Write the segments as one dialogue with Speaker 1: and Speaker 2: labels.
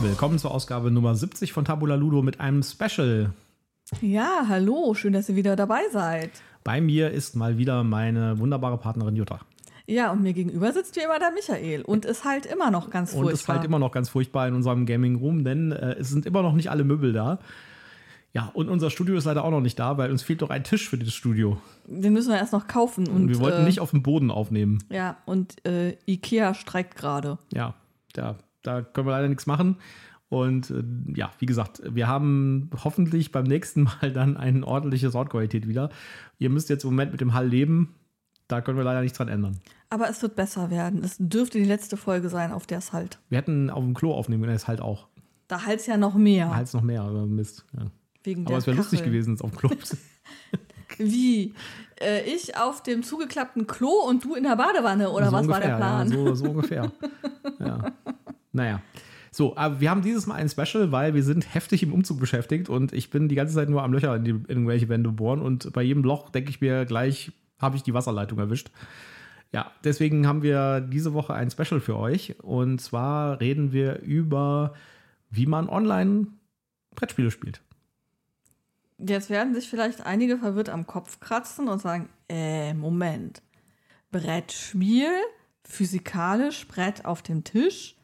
Speaker 1: Willkommen zur Ausgabe Nummer 70 von Tabula Ludo mit einem Special.
Speaker 2: Ja, hallo, schön, dass ihr wieder dabei seid.
Speaker 1: Bei mir ist mal wieder meine wunderbare Partnerin Jutta.
Speaker 2: Ja, und mir gegenüber sitzt wie immer der Michael und ist halt immer noch ganz furchtbar.
Speaker 1: Und ist halt immer noch ganz furchtbar in unserem Gaming Room, denn äh, es sind immer noch nicht alle Möbel da. Ja, und unser Studio ist leider auch noch nicht da, weil uns fehlt doch ein Tisch für dieses Studio.
Speaker 2: Den müssen wir erst noch kaufen. Und,
Speaker 1: Und wir wollten
Speaker 2: äh,
Speaker 1: nicht auf dem Boden aufnehmen.
Speaker 2: Ja, und äh, Ikea streikt gerade.
Speaker 1: Ja, da, da können wir leider nichts machen. Und äh, ja, wie gesagt, wir haben hoffentlich beim nächsten Mal dann eine ordentliche Soundqualität wieder. Ihr müsst jetzt im Moment mit dem Hall leben. Da können wir leider nichts dran ändern.
Speaker 2: Aber es wird besser werden. Es dürfte die letzte Folge sein, auf der es halt.
Speaker 1: Wir hätten auf dem Klo aufnehmen können, das halt auch.
Speaker 2: Da halt es ja noch mehr.
Speaker 1: Hals noch mehr, aber Mist. Ja.
Speaker 2: Wegen
Speaker 1: Aber es wäre lustig gewesen, es auf dem Klo.
Speaker 2: Wie? Äh, ich auf dem zugeklappten Klo und du in der Badewanne, oder
Speaker 1: so
Speaker 2: was
Speaker 1: ungefähr,
Speaker 2: war der Plan?
Speaker 1: Ja, so, so ungefähr. ja. Naja. So, aber wir haben dieses Mal ein Special, weil wir sind heftig im Umzug beschäftigt und ich bin die ganze Zeit nur am Löcher in, die, in irgendwelche Wände bohren und bei jedem Loch denke ich mir gleich, habe ich die Wasserleitung erwischt. Ja, deswegen haben wir diese Woche ein Special für euch und zwar reden wir über, wie man online Brettspiele spielt.
Speaker 2: Jetzt werden sich vielleicht einige verwirrt am Kopf kratzen und sagen, äh, Moment. Brettspiel, physikalisch, Brett auf dem Tisch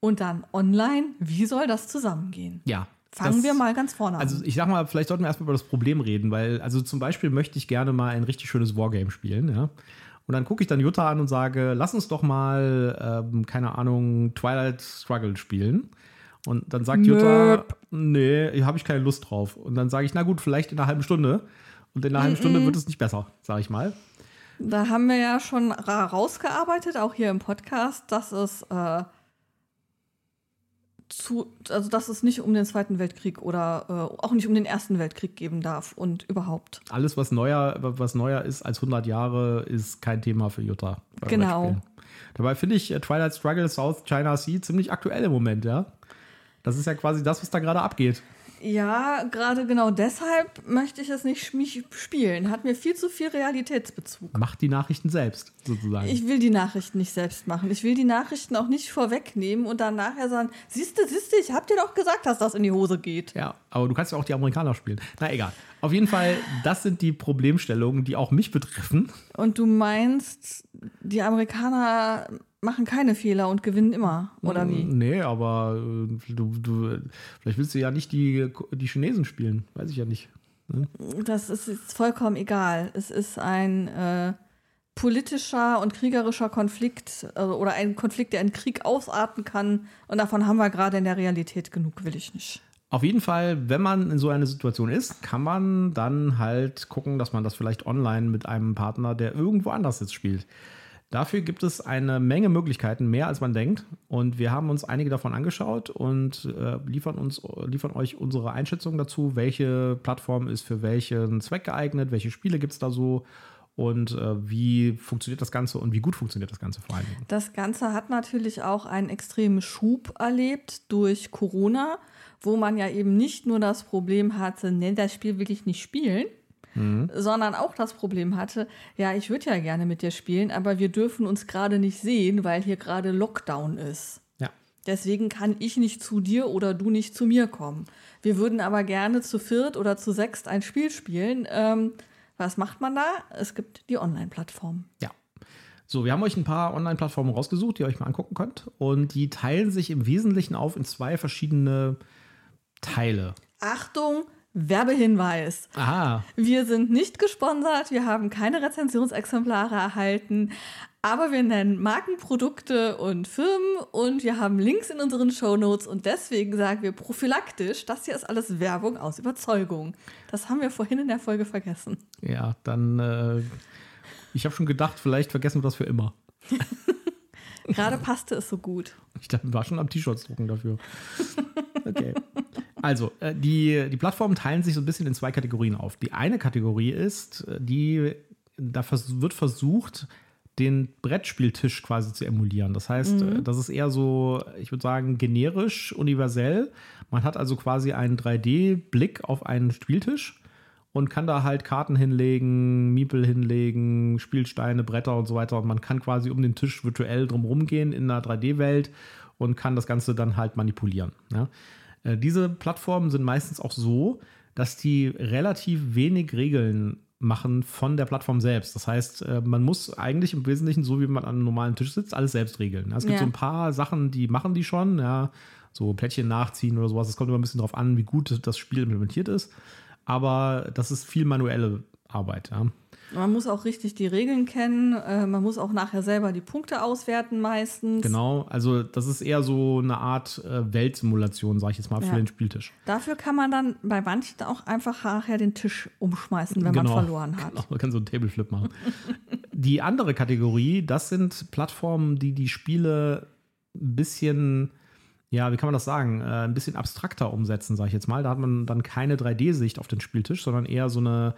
Speaker 2: und dann online. Wie soll das zusammengehen?
Speaker 1: Ja.
Speaker 2: Fangen
Speaker 1: das-
Speaker 2: wir mal ganz vorne an.
Speaker 1: Also ich sag mal, vielleicht sollten wir erstmal über das Problem reden, weil, also zum Beispiel möchte ich gerne mal ein richtig schönes Wargame spielen, ja. Und dann gucke ich dann Jutta an und sage, lass uns doch mal, ähm, keine Ahnung, Twilight Struggle spielen. Und dann sagt Jutta,
Speaker 2: Nöp.
Speaker 1: nee, habe ich keine Lust drauf. Und dann sage ich, na gut, vielleicht in einer halben Stunde. Und in einer halben Stunde wird es nicht besser, sage ich mal.
Speaker 2: Da haben wir ja schon ra- rausgearbeitet, auch hier im Podcast, dass es äh, zu, also dass es nicht um den Zweiten Weltkrieg oder äh, auch nicht um den Ersten Weltkrieg geben darf und überhaupt.
Speaker 1: Alles, was neuer, was neuer ist als 100 Jahre, ist kein Thema für Jutta.
Speaker 2: Genau.
Speaker 1: Dabei finde ich äh, Twilight Struggle South China Sea ziemlich aktuell im Moment, ja. Das ist ja quasi das, was da gerade abgeht.
Speaker 2: Ja, gerade genau deshalb möchte ich es nicht spielen. Hat mir viel zu viel Realitätsbezug.
Speaker 1: Macht die Nachrichten selbst, sozusagen.
Speaker 2: Ich will die Nachrichten nicht selbst machen. Ich will die Nachrichten auch nicht vorwegnehmen und dann nachher sagen, siehste, siehste, ich hab dir doch gesagt, dass das in die Hose geht.
Speaker 1: ja, aber du kannst ja auch die Amerikaner spielen. Na egal. Auf jeden Fall, das sind die Problemstellungen, die auch mich betreffen.
Speaker 2: Und du meinst, die Amerikaner machen keine Fehler und gewinnen immer, oder wie?
Speaker 1: Nee, aber äh, du, du, vielleicht willst du ja nicht die, die Chinesen spielen. Weiß ich ja nicht.
Speaker 2: Das ist jetzt vollkommen egal. Es ist ein äh, politischer und kriegerischer Konflikt äh, oder ein Konflikt, der in Krieg ausarten kann. Und davon haben wir gerade in der Realität genug, will ich nicht.
Speaker 1: Auf jeden Fall, wenn man in so einer Situation ist, kann man dann halt gucken, dass man das vielleicht online mit einem Partner, der irgendwo anders jetzt spielt. Dafür gibt es eine Menge Möglichkeiten, mehr als man denkt. Und wir haben uns einige davon angeschaut und äh, liefern, uns, liefern euch unsere Einschätzung dazu, welche Plattform ist für welchen Zweck geeignet, welche Spiele gibt es da so und äh, wie funktioniert das Ganze und wie gut funktioniert das Ganze vor allem.
Speaker 2: Das Ganze hat natürlich auch einen extremen Schub erlebt durch Corona, wo man ja eben nicht nur das Problem hatte, ne, das Spiel will ich nicht spielen, sondern auch das Problem hatte, ja, ich würde ja gerne mit dir spielen, aber wir dürfen uns gerade nicht sehen, weil hier gerade Lockdown ist.
Speaker 1: Ja.
Speaker 2: Deswegen kann ich nicht zu dir oder du nicht zu mir kommen. Wir würden aber gerne zu viert oder zu sechst ein Spiel spielen. Ähm, was macht man da? Es gibt die Online-Plattform.
Speaker 1: Ja. So, wir haben euch ein paar Online-Plattformen rausgesucht, die ihr euch mal angucken könnt. Und die teilen sich im Wesentlichen auf in zwei verschiedene Teile.
Speaker 2: Achtung, Werbehinweis.
Speaker 1: Aha.
Speaker 2: Wir sind nicht gesponsert, wir haben keine Rezensionsexemplare erhalten, aber wir nennen Markenprodukte und Firmen und wir haben Links in unseren Shownotes und deswegen sagen wir prophylaktisch, das hier ist alles Werbung aus Überzeugung. Das haben wir vorhin in der Folge vergessen.
Speaker 1: Ja, dann. Äh, ich habe schon gedacht, vielleicht vergessen wir das für immer.
Speaker 2: Gerade passte es so gut.
Speaker 1: Ich dachte, war schon am T-Shirts drucken dafür. Okay. Also, äh, die, die Plattformen teilen sich so ein bisschen in zwei Kategorien auf. Die eine Kategorie ist, äh, die, da wird versucht, den Brettspieltisch quasi zu emulieren. Das heißt, äh, das ist eher so, ich würde sagen, generisch, universell. Man hat also quasi einen 3D-Blick auf einen Spieltisch und kann da halt Karten hinlegen, Miepel hinlegen, Spielsteine, Bretter und so weiter. Und man kann quasi um den Tisch virtuell drumherum gehen in einer 3D-Welt und kann das Ganze dann halt manipulieren. Ja. Äh, diese Plattformen sind meistens auch so, dass die relativ wenig Regeln machen von der Plattform selbst. Das heißt, äh, man muss eigentlich im Wesentlichen, so wie man an einem normalen Tisch sitzt, alles selbst regeln. Es gibt ja. so ein paar Sachen, die machen die schon, ja, so Plättchen nachziehen oder sowas. Es kommt immer ein bisschen darauf an, wie gut das Spiel implementiert ist aber das ist viel manuelle Arbeit. Ja.
Speaker 2: Man muss auch richtig die Regeln kennen. Äh, man muss auch nachher selber die Punkte auswerten meistens.
Speaker 1: Genau, also das ist eher so eine Art äh, Weltsimulation, sage ich jetzt mal, ja. für den Spieltisch.
Speaker 2: Dafür kann man dann bei manchen auch einfach nachher den Tisch umschmeißen, wenn genau. man verloren hat. Genau,
Speaker 1: man kann so einen Tableflip machen. die andere Kategorie, das sind Plattformen, die die Spiele ein bisschen ja, wie kann man das sagen, äh, ein bisschen abstrakter umsetzen, sage ich jetzt mal. Da hat man dann keine 3D-Sicht auf den Spieltisch, sondern eher so eine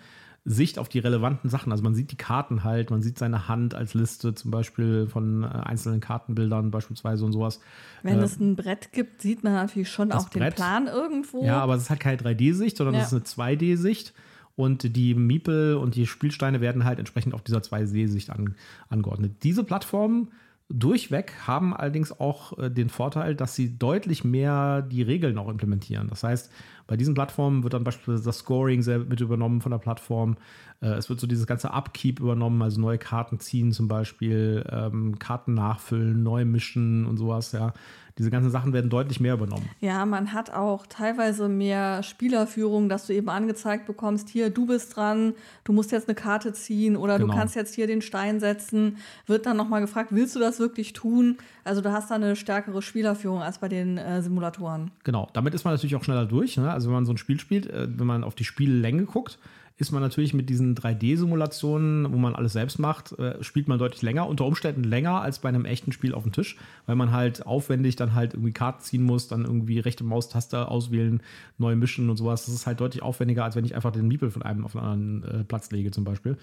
Speaker 1: Sicht auf die relevanten Sachen. Also man sieht die Karten halt, man sieht seine Hand als Liste zum Beispiel von äh, einzelnen Kartenbildern beispielsweise und sowas.
Speaker 2: Wenn äh, es ein Brett gibt, sieht man natürlich schon auch Brett, den Plan irgendwo.
Speaker 1: Ja, aber es ist halt keine 3D-Sicht, sondern es ja. ist eine 2D-Sicht. Und die Miepel und die Spielsteine werden halt entsprechend auf dieser 2D-Sicht an, angeordnet. Diese Plattformen durchweg haben allerdings auch äh, den Vorteil, dass sie deutlich mehr die Regeln auch implementieren. Das heißt, bei diesen Plattformen wird dann beispielsweise das Scoring sehr mit übernommen von der Plattform. Äh, es wird so dieses ganze Upkeep übernommen, also neue Karten ziehen zum Beispiel, ähm, Karten nachfüllen, neu mischen und sowas, ja. Diese ganzen Sachen werden deutlich mehr übernommen.
Speaker 2: Ja, man hat auch teilweise mehr Spielerführung, dass du eben angezeigt bekommst, hier, du bist dran, du musst jetzt eine Karte ziehen oder genau. du kannst jetzt hier den Stein setzen. Wird dann nochmal gefragt, willst du das wirklich tun? Also du hast da eine stärkere Spielerführung als bei den äh, Simulatoren.
Speaker 1: Genau, damit ist man natürlich auch schneller durch. Ne? Also wenn man so ein Spiel spielt, äh, wenn man auf die Spiellänge guckt, ist man natürlich mit diesen 3D-Simulationen, wo man alles selbst macht, äh, spielt man deutlich länger, unter Umständen länger als bei einem echten Spiel auf dem Tisch, weil man halt aufwendig dann halt irgendwie Karten ziehen muss, dann irgendwie rechte Maustaste auswählen, neu mischen und sowas. Das ist halt deutlich aufwendiger, als wenn ich einfach den Miepel von einem auf einen anderen äh, Platz lege zum Beispiel.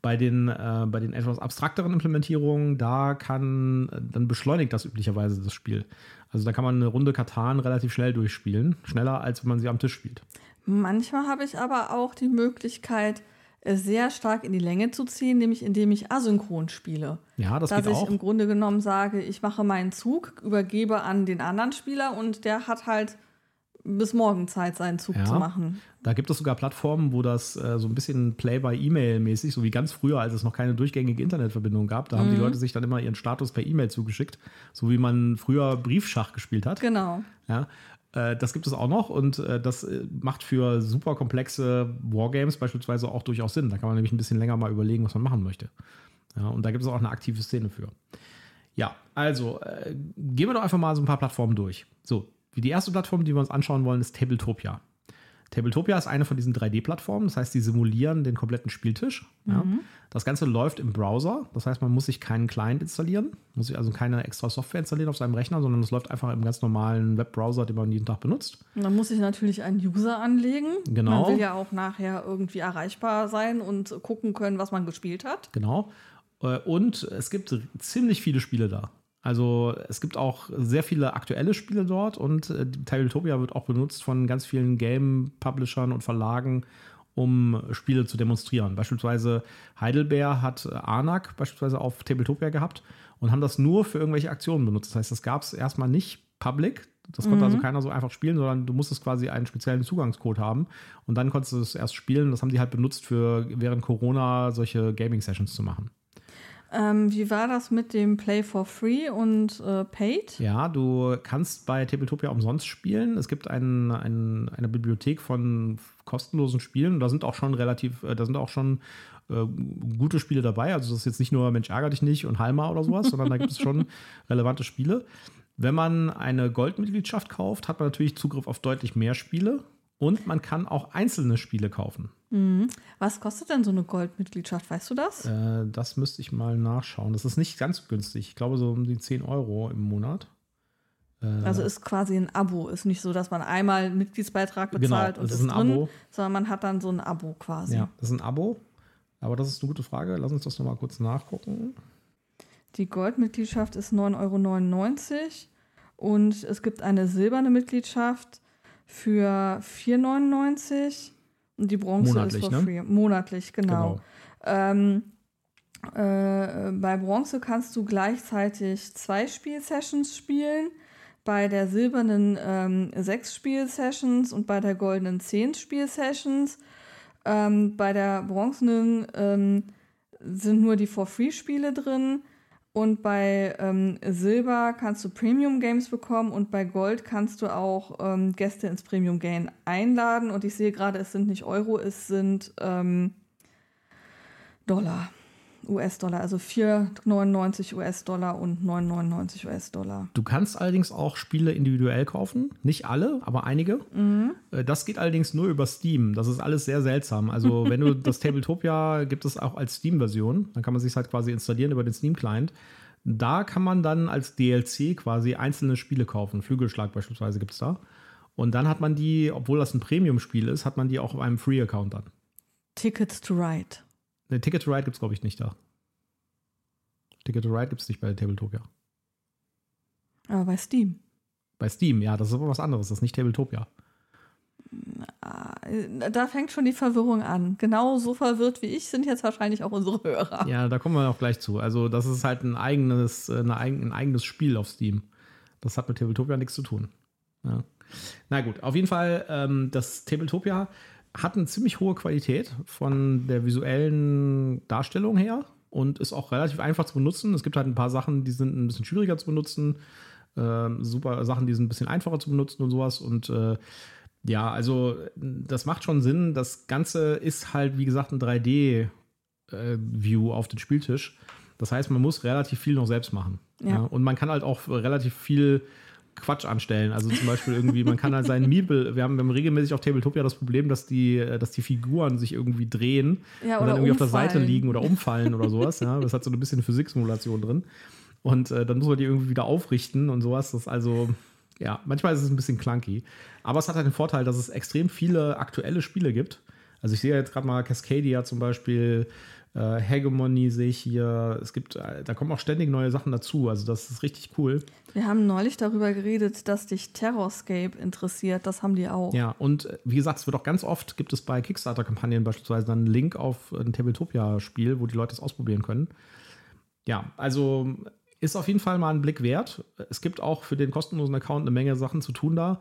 Speaker 1: Bei den, äh, bei den etwas abstrakteren Implementierungen, da kann, dann beschleunigt das üblicherweise das Spiel. Also da kann man eine Runde Katan relativ schnell durchspielen, schneller als wenn man sie am Tisch spielt.
Speaker 2: Manchmal habe ich aber auch die Möglichkeit, sehr stark in die Länge zu ziehen, nämlich indem ich asynchron spiele.
Speaker 1: Ja, das
Speaker 2: Dass
Speaker 1: geht
Speaker 2: ich im Grunde genommen sage, ich mache meinen Zug, übergebe an den anderen Spieler und der hat halt bis morgen Zeit, seinen Zug ja, zu machen.
Speaker 1: Da gibt es sogar Plattformen, wo das äh, so ein bisschen Play-by-E-Mail-mäßig, so wie ganz früher, als es noch keine durchgängige Internetverbindung gab, da mhm. haben die mhm. Leute sich dann immer ihren Status per E-Mail zugeschickt, so wie man früher Briefschach gespielt hat.
Speaker 2: Genau.
Speaker 1: Ja, äh, das gibt es auch noch und äh, das äh, macht für super komplexe Wargames beispielsweise auch durchaus Sinn. Da kann man nämlich ein bisschen länger mal überlegen, was man machen möchte. Ja, und da gibt es auch eine aktive Szene für. Ja, also äh, gehen wir doch einfach mal so ein paar Plattformen durch. So, die erste Plattform, die wir uns anschauen wollen, ist Tabletopia. Tabletopia ist eine von diesen 3D-Plattformen, das heißt, die simulieren den kompletten Spieltisch. Mhm. Ja. Das Ganze läuft im Browser, das heißt, man muss sich keinen Client installieren, muss sich also keine extra Software installieren auf seinem Rechner, sondern es läuft einfach im ganz normalen Webbrowser, den man jeden Tag benutzt.
Speaker 2: Und dann muss ich natürlich einen User anlegen.
Speaker 1: Genau.
Speaker 2: Man will ja auch nachher irgendwie erreichbar sein und gucken können, was man gespielt hat.
Speaker 1: Genau. Äh, und es gibt ziemlich viele Spiele da. Also es gibt auch sehr viele aktuelle Spiele dort und äh, Tabletopia wird auch benutzt von ganz vielen Game-Publishern und Verlagen, um Spiele zu demonstrieren. Beispielsweise Heidelberg hat Anak beispielsweise auf Tabletopia gehabt und haben das nur für irgendwelche Aktionen benutzt. Das heißt, das gab es erstmal nicht public. Das konnte also mhm. also keiner so einfach spielen, sondern du musstest quasi einen speziellen Zugangscode haben und dann konntest du es erst spielen. Das haben die halt benutzt, für während Corona solche Gaming-Sessions zu machen.
Speaker 2: Ähm, wie war das mit dem Play for Free und äh, Paid?
Speaker 1: Ja, du kannst bei Tabletopia umsonst spielen. Es gibt ein, ein, eine Bibliothek von kostenlosen Spielen. Da sind auch schon relativ, äh, da sind auch schon äh, gute Spiele dabei. Also das ist jetzt nicht nur Mensch ärger dich nicht und Halma oder sowas, sondern da gibt es schon relevante Spiele. Wenn man eine Goldmitgliedschaft kauft, hat man natürlich Zugriff auf deutlich mehr Spiele. Und man kann auch einzelne Spiele kaufen.
Speaker 2: Mhm. Was kostet denn so eine Goldmitgliedschaft? Weißt du das?
Speaker 1: Äh, das müsste ich mal nachschauen. Das ist nicht ganz günstig. Ich glaube so um die 10 Euro im Monat.
Speaker 2: Äh, also ist quasi ein Abo. Ist nicht so, dass man einmal einen Mitgliedsbeitrag genau, bezahlt genau, und ist, ist ein drin, Abo. sondern man hat dann so ein Abo quasi.
Speaker 1: Ja, das ist ein Abo. Aber das ist eine gute Frage. Lass uns das nochmal kurz nachgucken.
Speaker 2: Die Goldmitgliedschaft ist 9,99 Euro und es gibt eine silberne Mitgliedschaft für 4,99 Euro Die Bronze
Speaker 1: Monatlich,
Speaker 2: ist for
Speaker 1: ne?
Speaker 2: free. Monatlich, genau. Ähm, äh, bei Bronze kannst du gleichzeitig zwei Spielsessions spielen. Bei der silbernen ähm, sechs Spielsessions und bei der goldenen zehn Spielsessions. Ähm, bei der bronzenen ähm, sind nur die For-Free-Spiele drin. Und bei ähm, Silber kannst du Premium-Games bekommen und bei Gold kannst du auch ähm, Gäste ins Premium-Game einladen. Und ich sehe gerade, es sind nicht Euro, es sind ähm, Dollar. US-Dollar, also 4,99 US-Dollar und 9,99 US-Dollar.
Speaker 1: Du kannst allerdings auch Spiele individuell kaufen. Nicht alle, aber einige. Äh, Das geht allerdings nur über Steam. Das ist alles sehr seltsam. Also, wenn du das Tabletopia gibt es auch als Steam-Version. Dann kann man sich halt quasi installieren über den Steam-Client. Da kann man dann als DLC quasi einzelne Spiele kaufen. Flügelschlag beispielsweise gibt es da. Und dann hat man die, obwohl das ein Premium-Spiel ist, hat man die auch auf einem Free-Account dann.
Speaker 2: Tickets to Ride.
Speaker 1: Ne, Ticket to Ride gibt es, glaube ich, nicht da. Ticket to Ride gibt es nicht bei Tabletopia.
Speaker 2: Aber bei Steam.
Speaker 1: Bei Steam, ja, das ist aber was anderes. Das ist nicht Tabletopia.
Speaker 2: Ah, Da fängt schon die Verwirrung an. Genau so verwirrt wie ich sind jetzt wahrscheinlich auch unsere Hörer.
Speaker 1: Ja, da kommen wir auch gleich zu. Also, das ist halt ein eigenes, äh, eine ein eigenes Spiel auf Steam. Das hat mit Tabletopia nichts zu tun. Ja. Na gut, auf jeden Fall, ähm, das Tabletopia hat eine ziemlich hohe Qualität von der visuellen Darstellung her und ist auch relativ einfach zu benutzen. Es gibt halt ein paar Sachen, die sind ein bisschen schwieriger zu benutzen. Ähm, super Sachen, die sind ein bisschen einfacher zu benutzen und sowas. Und äh, ja, also das macht schon Sinn. Das Ganze ist halt, wie gesagt, ein 3D-View auf den Spieltisch. Das heißt, man muss relativ viel noch selbst machen.
Speaker 2: Ja.
Speaker 1: Ja. Und man kann halt auch relativ viel Quatsch anstellen. Also zum Beispiel irgendwie, man kann halt seinen Meeple, wir haben, wir haben regelmäßig auf Tabletopia das Problem, dass die, äh, dass die Figuren sich irgendwie drehen
Speaker 2: Ja,
Speaker 1: und
Speaker 2: oder
Speaker 1: dann irgendwie auf der Seite
Speaker 2: umfallen.
Speaker 1: liegen oder umfallen oder sowas. Ja, das hat so ein bisschen Physiksimulation drin. Und äh, dann muss man die irgendwie wieder aufrichten und sowas. Das ist also, ja, manchmal ist es ein bisschen clunky. Aber es hat halt den Vorteil, dass es extrem viele aktuelle Spiele gibt. Also ich sehe jetzt gerade mal Cascadia zum Beispiel, äh, Hegemony sehe ich hier. Es gibt, äh, da kommen auch ständig neue Sachen dazu. Also das ist richtig cool.
Speaker 2: Wir haben neulich darüber geredet, dass dich Terrorscape interessiert. Das haben die auch.
Speaker 1: Ja, und äh, wie gesagt, es wird auch ganz oft, gibt es bei Kickstarter-Kampagnen beispielsweise dann einen Link auf ein Tabletopia-Spiel, wo die Leute es ausprobieren können. Ja, also ist auf jeden Fall mal ein Blick wert. Es gibt auch für den kostenlosen Account eine Menge Sachen zu tun da.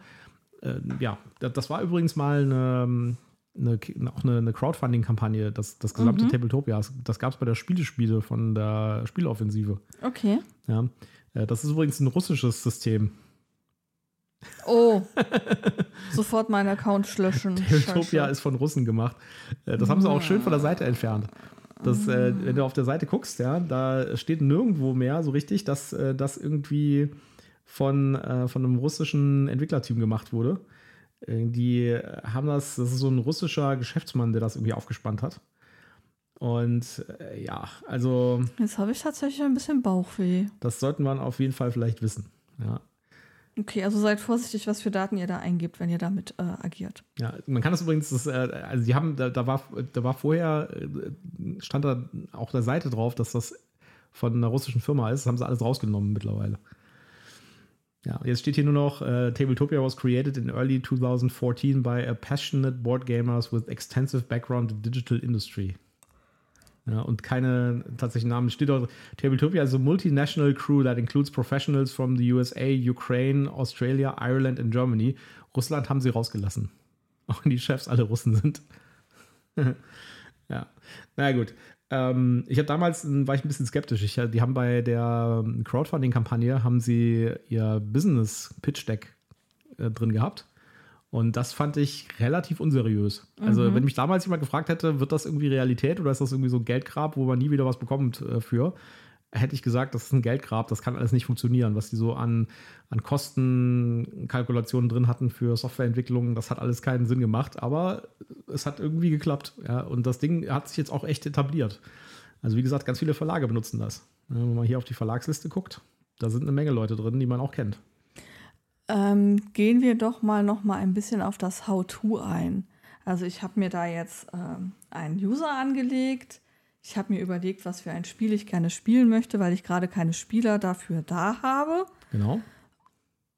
Speaker 1: Äh, ja, das, das war übrigens mal eine, eine, auch eine, eine Crowdfunding-Kampagne, das, das gesamte Tabletopia. Das, gab es bei der Spielespiele von der Spieleoffensive.
Speaker 2: Okay.
Speaker 1: Ja, äh, das ist übrigens ein russisches System.
Speaker 2: Oh. Sofort meinen Account löschen.
Speaker 1: Tabletopia ist von Russen gemacht. Äh, Das haben sie auch schön von der Seite entfernt. Das, äh, wenn du auf der Seite guckst, ja, da steht nirgendwo mehr so richtig, dass äh, das irgendwie von, äh, von einem russischen Entwicklerteam gemacht wurde. Äh, die haben das, das ist so ein russischer Geschäftsmann, der das irgendwie aufgespannt hat. Und äh, ja, also
Speaker 2: Jetzt habe ich tatsächlich ein bisschen Bauchweh.
Speaker 1: das sollten wir auf jeden Fall vielleicht wissen. Ja.
Speaker 2: Okay, also seid vorsichtig, was für Daten ihr da eingebt, wenn ihr damit äh, agiert.
Speaker 1: Ja, man kann das übrigens, das, äh, also die haben, da, da, war, da war vorher, äh, stand da auf der Seite drauf, dass das von einer russischen Firma ist. Das haben sie alles rausgenommen mittlerweile. Ja, jetzt steht hier nur noch, äh, Tabletopia was created in early 2014 by a passionate board gamers with extensive background in digital industry. Ja, und keine tatsächlichen Namen. Steht auch, Tabletopia is a multinational crew that includes professionals from the USA, Ukraine, Australia, Ireland and Germany. Russland haben sie rausgelassen. Auch wenn die Chefs alle Russen sind. ja, na gut. Ähm, ich habe damals, äh, war ich ein bisschen skeptisch. Ich, die haben bei der ähm, Crowdfunding-Kampagne, haben sie ihr Business-Pitch-Deck äh, drin gehabt. Und das fand ich relativ unseriös. Also, wenn mich damals jemand gefragt hätte, wird das irgendwie Realität oder ist das irgendwie so ein Geldgrab, wo man nie wieder was bekommt äh, für, hätte ich gesagt, das ist ein Geldgrab, das kann alles nicht funktionieren. Was die so an, an Kostenkalkulationen drin hatten für Softwareentwicklung, das hat alles keinen Sinn gemacht, aber es hat irgendwie geklappt. Ja? Und das Ding hat sich jetzt auch echt etabliert. Also, wie gesagt, ganz viele Verlage benutzen das. Wenn man hier auf die Verlagsliste guckt, da sind eine Menge Leute drin, die man auch kennt.
Speaker 2: Ähm, gehen wir doch mal noch mal ein bisschen auf das How-To ein. Also ich habe mir da jetzt ähm, einen User angelegt. Ich habe mir überlegt, was für ein Spiel ich gerne spielen möchte, weil ich gerade keine Spieler dafür da habe.
Speaker 1: Genau.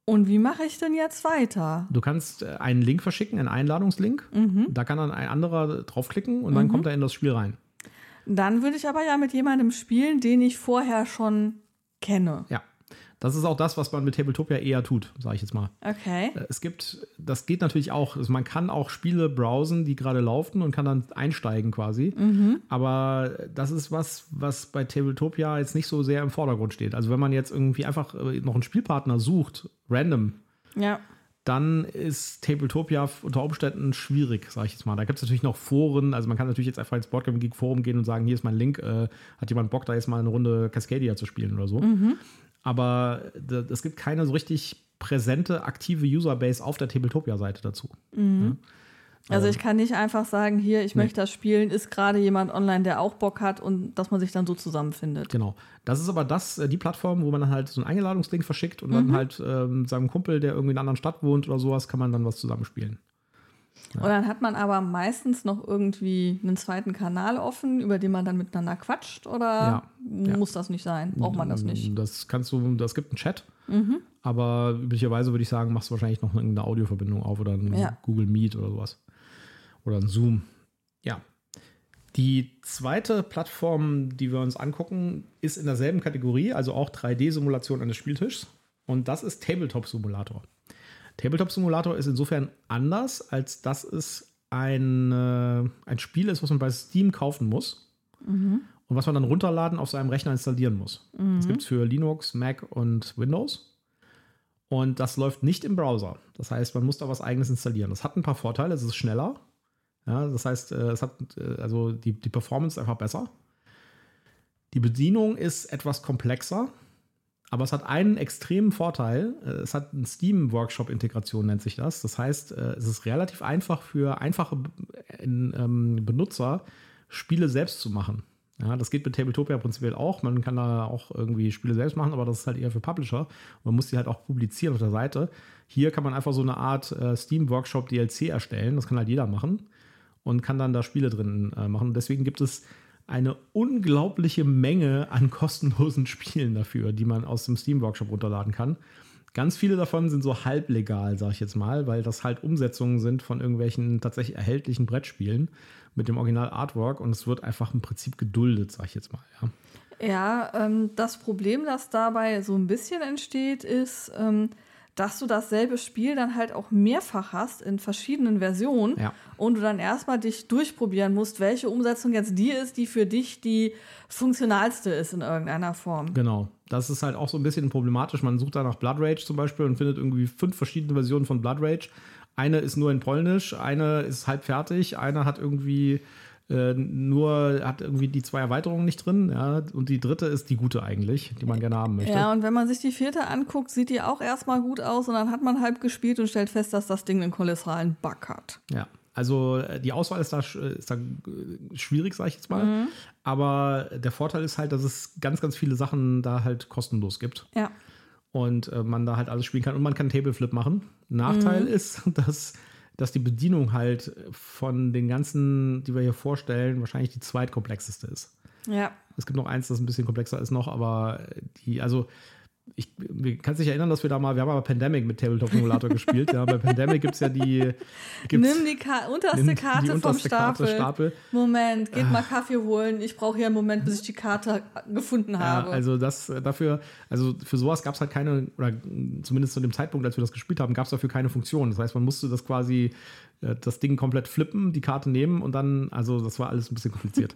Speaker 2: Und wie mache ich denn jetzt weiter?
Speaker 1: Du kannst äh, einen Link verschicken, einen Einladungslink.
Speaker 2: Mhm.
Speaker 1: Da kann dann ein anderer draufklicken und dann kommt er in das Spiel rein.
Speaker 2: Dann würde ich aber ja mit jemandem spielen, den ich vorher schon kenne.
Speaker 1: Ja. Das ist auch das, was man mit Tabletopia eher tut, sage ich jetzt mal.
Speaker 2: Okay.
Speaker 1: Äh, Es gibt, das geht natürlich auch. Also man kann auch Spiele browsen, die gerade laufen und kann dann einsteigen quasi. Aber das ist was, was bei Tabletopia jetzt nicht so sehr im Vordergrund steht. Also wenn man jetzt irgendwie einfach äh, noch einen Spielpartner sucht, random,
Speaker 2: Ja.
Speaker 1: dann ist Tabletopia unter Umständen schwierig, sage ich jetzt mal. Da gibt es natürlich noch Foren. Also man kann natürlich jetzt einfach ins Boardgame Geek Forum gehen und sagen, hier ist mein Link. Äh, hat jemand Bock, da jetzt mal eine Runde Cascadia zu spielen oder so. Aber es gibt keine so richtig präsente, aktive Userbase auf der Tabletopia-Seite dazu.
Speaker 2: Also ich kann nicht einfach sagen, hier, ich
Speaker 1: Nee.
Speaker 2: möchte das spielen, ist gerade jemand online, der auch Bock hat und dass man sich dann so zusammenfindet.
Speaker 1: Genau. Das ist aber das, äh, die Plattform, wo man dann halt so einen Einladungslink verschickt und dann halt ähm, seinem Kumpel, der irgendwie in einer anderen Stadt wohnt oder sowas, kann man dann was zusammenspielen.
Speaker 2: Und dann hat man aber meistens noch irgendwie einen zweiten Kanal offen, über den man dann miteinander quatscht oder
Speaker 1: Ja, ja.
Speaker 2: muss das nicht sein? Braucht man das nicht?
Speaker 1: Das kannst du, das gibt einen Chat. Aber üblicherweise würde ich sagen, machst du wahrscheinlich noch irgendeine Audioverbindung auf oder ein
Speaker 2: Ja.
Speaker 1: Google Meet oder sowas. Oder ein Zoom. Ja. Die zweite Plattform, die wir uns angucken, ist in derselben Kategorie, also auch 3D-Simulation eines Spieltischs. Und das ist Tabletop Simulator. Tabletop Simulator ist insofern anders, als dass es ein, äh, ein Spiel ist, was man bei Steam kaufen muss und was man dann runterladen auf seinem Rechner installieren muss. Das gibt es für Linux, Mac und Windows. Und das läuft nicht im Browser. Das heißt, man muss da was eigenes installieren. Das hat ein paar Vorteile. Es ist schneller. Ja, das heißt, äh, es hat äh, also die, die Performance ist einfach besser. Die Bedienung ist etwas komplexer, aber es hat einen extremen Vorteil. Äh, Es hat eine Steam-Workshop-Integration, nennt sich das. Das heißt, äh, es ist relativ einfach für einfache B- ähm, Benutzer, Spiele selbst zu machen. Ja, das geht mit Tabletopia prinzipiell auch. Man kann da auch irgendwie Spiele selbst machen, aber das ist halt eher für Publisher. Man muss die halt auch publizieren auf der Seite. Hier kann man einfach so eine Art äh, Steam Workshop DLC erstellen. Das kann halt jeder machen und kann dann da Spiele drin äh, machen. Deswegen gibt es eine unglaubliche Menge an kostenlosen Spielen dafür, die man aus dem Steam Workshop runterladen kann. Ganz viele davon sind so halblegal, sage ich jetzt mal, weil das halt Umsetzungen sind von irgendwelchen tatsächlich erhältlichen Brettspielen mit dem Original Artwork und es wird einfach im Prinzip geduldet, sage ich jetzt mal. Ja.
Speaker 2: Ja, ähm, das Problem, das dabei so ein bisschen entsteht, ist, ähm, dass du dasselbe Spiel dann halt auch mehrfach hast in verschiedenen Versionen
Speaker 1: Ja.
Speaker 2: und du dann erstmal dich durchprobieren musst, welche Umsetzung jetzt die ist, die für dich die funktionalste ist in irgendeiner Form.
Speaker 1: Genau. Das ist halt auch so ein bisschen problematisch. Man sucht da nach Blood Rage zum Beispiel und findet irgendwie fünf verschiedene Versionen von Blood Rage. Eine ist nur in Polnisch, eine ist halb fertig, eine hat irgendwie äh, nur, hat irgendwie die zwei Erweiterungen nicht drin, ja, und die dritte ist die gute eigentlich, die man gerne haben möchte.
Speaker 2: Ja, und wenn man sich die vierte anguckt, sieht die auch erstmal gut aus und dann hat man halb gespielt und stellt fest, dass das Ding einen kolossalen Bug hat.
Speaker 1: Ja, also äh, die Auswahl ist da, sch- ist da äh, schwierig, sag ich jetzt mal. Aber der Vorteil ist halt, dass es ganz, ganz viele Sachen da halt kostenlos gibt.
Speaker 2: Ja.
Speaker 1: und äh, man da halt alles spielen kann und man kann Tableflip machen. Nachteil ist, dass, dass die Bedienung halt von den ganzen, die wir hier vorstellen, wahrscheinlich die zweitkomplexeste ist.
Speaker 2: Ja.
Speaker 1: Es gibt noch eins, das ein bisschen komplexer ist noch, aber die, also ich kannst dich erinnern, dass wir da mal, wir haben aber Pandemic mit Tabletop Simulator gespielt. Ja, bei Pandemic gibt es ja die
Speaker 2: Nimm die Ka unterste
Speaker 1: nimm
Speaker 2: Karte
Speaker 1: die unterste
Speaker 2: vom Stapel.
Speaker 1: Karte, Stapel.
Speaker 2: Moment, geht mal Kaffee holen. Ich brauche hier einen Moment, bis ich die Karte gefunden
Speaker 1: Ja,
Speaker 2: habe.
Speaker 1: also das dafür, also für sowas gab es halt keine, oder zumindest zu dem Zeitpunkt, als wir das gespielt haben, gab es dafür keine Funktion. Das heißt, man musste das quasi, äh, das Ding komplett flippen, die Karte nehmen und dann, also das war alles ein bisschen kompliziert.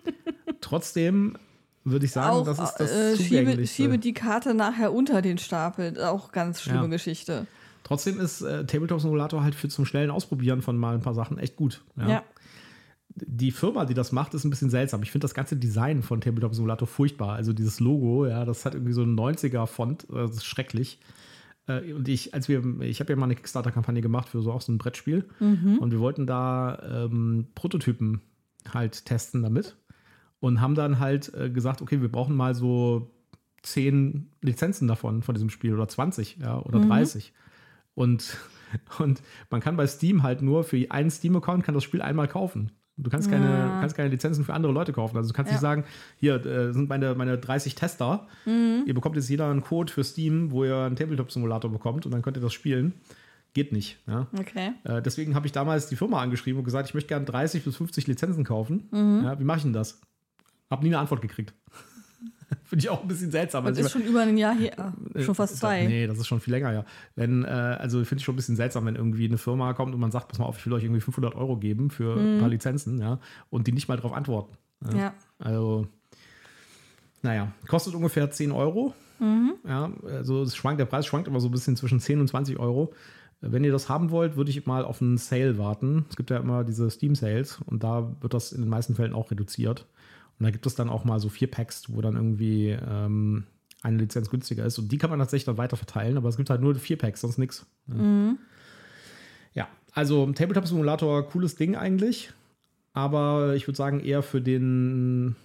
Speaker 1: Trotzdem würde ich sagen,
Speaker 2: auch
Speaker 1: das ist das
Speaker 2: äh, schiebe, schiebe die Karte nachher unter den Stapel. Auch ganz schlimme
Speaker 1: Ja.
Speaker 2: Geschichte.
Speaker 1: Trotzdem ist äh, Tabletop Simulator halt für zum schnellen Ausprobieren von mal ein paar Sachen echt gut.
Speaker 2: Ja.
Speaker 1: die Firma, die das macht, ist ein bisschen seltsam. Ich finde das ganze Design von Tabletop Simulator furchtbar. Also dieses Logo, ja, das hat irgendwie so einen 90er-Font. Das ist schrecklich. Äh, Und ich, als wir, ich habe ja mal eine Kickstarter-Kampagne gemacht für so auch so ein Brettspiel. Und wir wollten da ähm, Prototypen halt testen damit. Und haben dann halt äh, gesagt, okay, wir brauchen mal so 10 Lizenzen davon, von diesem Spiel, oder 20, ja, oder 30. Und, und man kann bei Steam halt nur für einen Steam-Account kann das Spiel einmal kaufen. Du kannst keine, ja. kannst keine Lizenzen für andere Leute kaufen. Also du kannst ja. nicht sagen, hier äh, sind meine, meine 30 Tester. Mhm. Ihr bekommt jetzt jeder einen Code für Steam, wo ihr einen Tabletop-Simulator bekommt und dann könnt ihr das spielen. Geht nicht. Ja?
Speaker 2: Okay.
Speaker 1: Äh, deswegen habe ich damals die Firma angeschrieben und gesagt, ich möchte gerne 30 bis 50 Lizenzen kaufen. Mhm. Wie mache ich denn das? Hab nie eine Antwort gekriegt. Finde ich auch ein bisschen seltsam.
Speaker 2: Das also ist schon über ein Jahr her. Äh, schon fast zwei.
Speaker 1: Nee, das ist schon viel länger, ja. Wenn, äh, also finde ich schon ein bisschen seltsam, wenn irgendwie eine Firma kommt und man sagt, pass mal auf, ich will euch irgendwie 500 Euro geben für mhm. ein paar Lizenzen, ja, und die nicht mal darauf antworten.
Speaker 2: Ja. ja.
Speaker 1: Also, naja, kostet ungefähr 10 Euro. Mhm. Ja, also es schwankt, der Preis schwankt immer so ein bisschen zwischen 10 und 20 Euro. Wenn ihr das haben wollt, würde ich mal auf einen Sale warten. Es gibt ja immer diese Steam Sales und da wird das in den meisten Fällen auch reduziert. Und da gibt es dann auch mal so vier Packs, wo dann irgendwie ähm, eine Lizenz günstiger ist. Und die kann man tatsächlich dann weiter verteilen, aber es gibt halt nur vier Packs, sonst nichts. Ja. Mhm. ja, also Tabletop Simulator, cooles Ding eigentlich. Aber ich würde sagen, eher für den